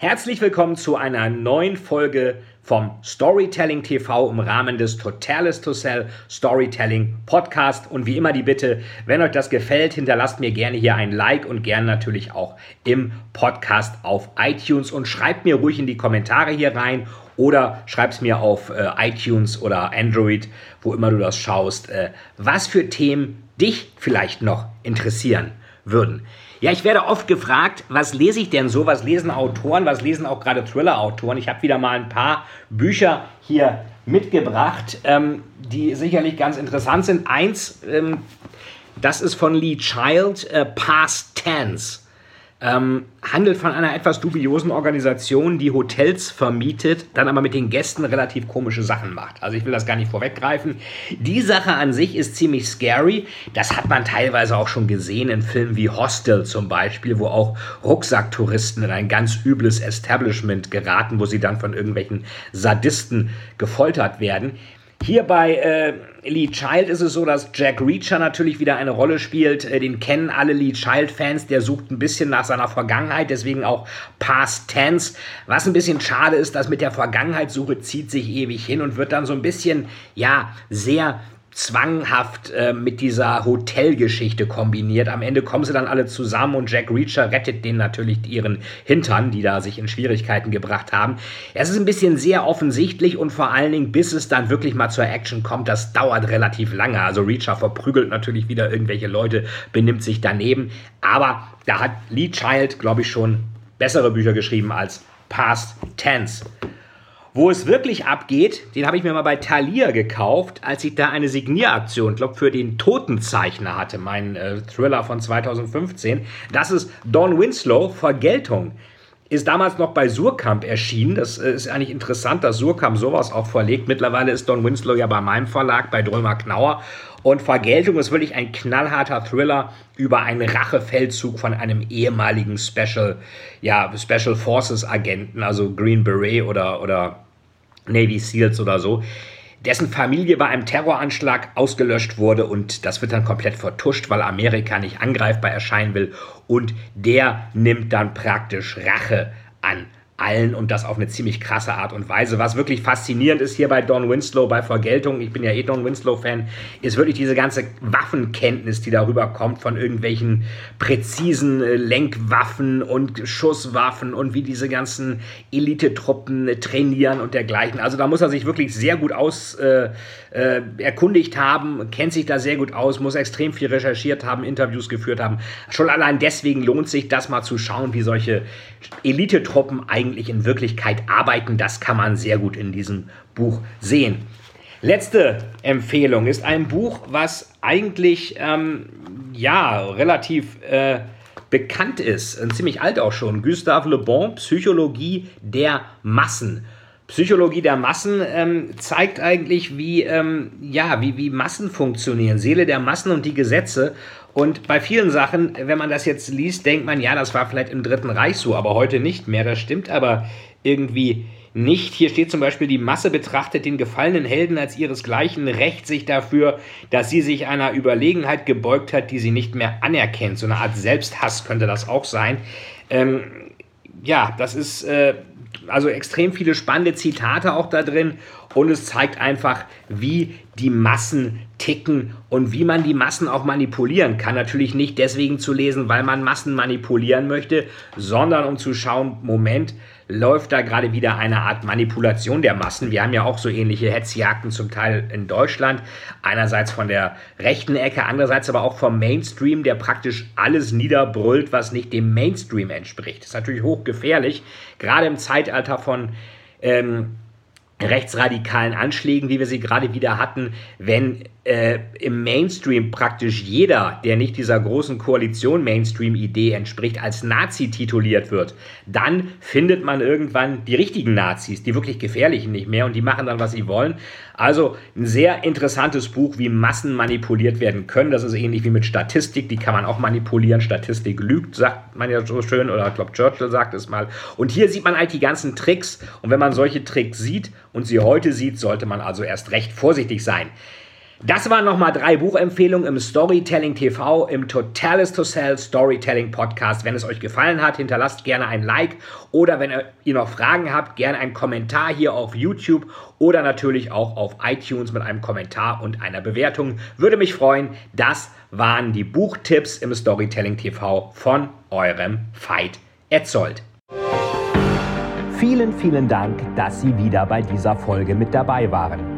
Herzlich willkommen zu einer neuen Folge vom Storytelling TV im Rahmen des Totalis to Sell Storytelling Podcast. Und wie immer die Bitte, wenn euch das gefällt, hinterlasst mir gerne hier ein Like und gerne natürlich auch im Podcast auf iTunes und schreibt mir ruhig in die Kommentare hier rein oder schreibt es mir auf äh, iTunes oder Android, wo immer du das schaust, äh, was für Themen dich vielleicht noch interessieren würden. Ja, ich werde oft gefragt, was lese ich denn so? Was lesen Autoren? Was lesen auch gerade Thriller-Autoren? Ich habe wieder mal ein paar Bücher hier mitgebracht, ähm, die sicherlich ganz interessant sind. Eins, ähm, das ist von Lee Child, äh, Past Tense ähm, handelt von einer etwas dubiosen Organisation, die Hotels vermietet, dann aber mit den Gästen relativ komische Sachen macht. Also ich will das gar nicht vorweggreifen. Die Sache an sich ist ziemlich scary. Das hat man teilweise auch schon gesehen in Filmen wie Hostel zum Beispiel, wo auch Rucksacktouristen in ein ganz übles Establishment geraten, wo sie dann von irgendwelchen Sadisten gefoltert werden. Hier bei äh, Lee Child ist es so, dass Jack Reacher natürlich wieder eine Rolle spielt. Äh, den kennen alle Lee Child-Fans. Der sucht ein bisschen nach seiner Vergangenheit, deswegen auch Past Tense. Was ein bisschen schade ist, dass mit der Vergangenheitssuche zieht sich ewig hin und wird dann so ein bisschen, ja, sehr zwanghaft äh, mit dieser Hotelgeschichte kombiniert. Am Ende kommen sie dann alle zusammen und Jack Reacher rettet denen natürlich ihren Hintern, die da sich in Schwierigkeiten gebracht haben. Es ist ein bisschen sehr offensichtlich und vor allen Dingen, bis es dann wirklich mal zur Action kommt, das dauert relativ lange. Also Reacher verprügelt natürlich wieder irgendwelche Leute, benimmt sich daneben. Aber da hat Lee Child, glaube ich, schon bessere Bücher geschrieben als Past Tense. Wo es wirklich abgeht, den habe ich mir mal bei Thalia gekauft, als ich da eine Signieraktion, glaube für den Totenzeichner hatte, mein äh, Thriller von 2015. Das ist Don Winslow, Vergeltung. Ist damals noch bei Surkamp erschienen. Das äh, ist eigentlich interessant, dass Surkamp sowas auch verlegt. Mittlerweile ist Don Winslow ja bei meinem Verlag, bei Drömer Knauer. Und Vergeltung ist wirklich ein knallharter Thriller über einen Rachefeldzug von einem ehemaligen Special, ja, Special Forces Agenten, also Green Beret oder, oder Navy Seals oder so, dessen Familie bei einem Terroranschlag ausgelöscht wurde und das wird dann komplett vertuscht, weil Amerika nicht angreifbar erscheinen will. Und der nimmt dann praktisch Rache an allen und das auf eine ziemlich krasse Art und Weise. Was wirklich faszinierend ist hier bei Don Winslow, bei Vergeltung, ich bin ja eh Don Winslow-Fan, ist wirklich diese ganze Waffenkenntnis, die darüber kommt von irgendwelchen präzisen äh, Lenkwaffen und Schusswaffen und wie diese ganzen Elitetruppen äh, trainieren und dergleichen. Also da muss er sich wirklich sehr gut aus äh, äh, erkundigt haben, kennt sich da sehr gut aus, muss extrem viel recherchiert haben, Interviews geführt haben. Schon allein deswegen lohnt sich das mal zu schauen, wie solche Elitetruppen eigentlich eigentlich in Wirklichkeit arbeiten. Das kann man sehr gut in diesem Buch sehen. Letzte Empfehlung ist ein Buch, was eigentlich ähm, ja relativ äh, bekannt ist, ziemlich alt auch schon. Gustave Le Bon, Psychologie der Massen. Psychologie der Massen ähm, zeigt eigentlich, wie, ähm, ja, wie, wie Massen funktionieren, Seele der Massen und die Gesetze. Und bei vielen Sachen, wenn man das jetzt liest, denkt man, ja, das war vielleicht im Dritten Reich so, aber heute nicht mehr. Das stimmt aber irgendwie nicht. Hier steht zum Beispiel, die Masse betrachtet den gefallenen Helden als ihresgleichen, rächt sich dafür, dass sie sich einer Überlegenheit gebeugt hat, die sie nicht mehr anerkennt. So eine Art Selbsthass könnte das auch sein. Ähm, ja, das ist äh, also extrem viele spannende Zitate auch da drin. Und es zeigt einfach, wie die Massen ticken und wie man die Massen auch manipulieren kann. Natürlich nicht deswegen zu lesen, weil man Massen manipulieren möchte, sondern um zu schauen, Moment, läuft da gerade wieder eine Art Manipulation der Massen. Wir haben ja auch so ähnliche Hetzjagden zum Teil in Deutschland. Einerseits von der rechten Ecke, andererseits aber auch vom Mainstream, der praktisch alles niederbrüllt, was nicht dem Mainstream entspricht. Das ist natürlich hochgefährlich, gerade im Zeitalter von ähm, rechtsradikalen Anschlägen, wie wir sie gerade wieder hatten, wenn äh, im Mainstream praktisch jeder, der nicht dieser großen Koalition Mainstream-Idee entspricht, als Nazi tituliert wird, dann findet man irgendwann die richtigen Nazis, die wirklich gefährlichen nicht mehr und die machen dann, was sie wollen. Also ein sehr interessantes Buch, wie Massen manipuliert werden können. Das ist ähnlich wie mit Statistik, die kann man auch manipulieren. Statistik lügt, sagt man ja so schön, oder ich glaube Churchill sagt es mal. Und hier sieht man halt die ganzen Tricks und wenn man solche Tricks sieht und sie heute sieht, sollte man also erst recht vorsichtig sein. Das waren nochmal drei Buchempfehlungen im Storytelling TV, im Totalis to Sell Storytelling Podcast. Wenn es euch gefallen hat, hinterlasst gerne ein Like oder wenn ihr noch Fragen habt, gerne einen Kommentar hier auf YouTube oder natürlich auch auf iTunes mit einem Kommentar und einer Bewertung. Würde mich freuen. Das waren die Buchtipps im Storytelling TV von eurem Veit Etzold. Vielen, vielen Dank, dass Sie wieder bei dieser Folge mit dabei waren.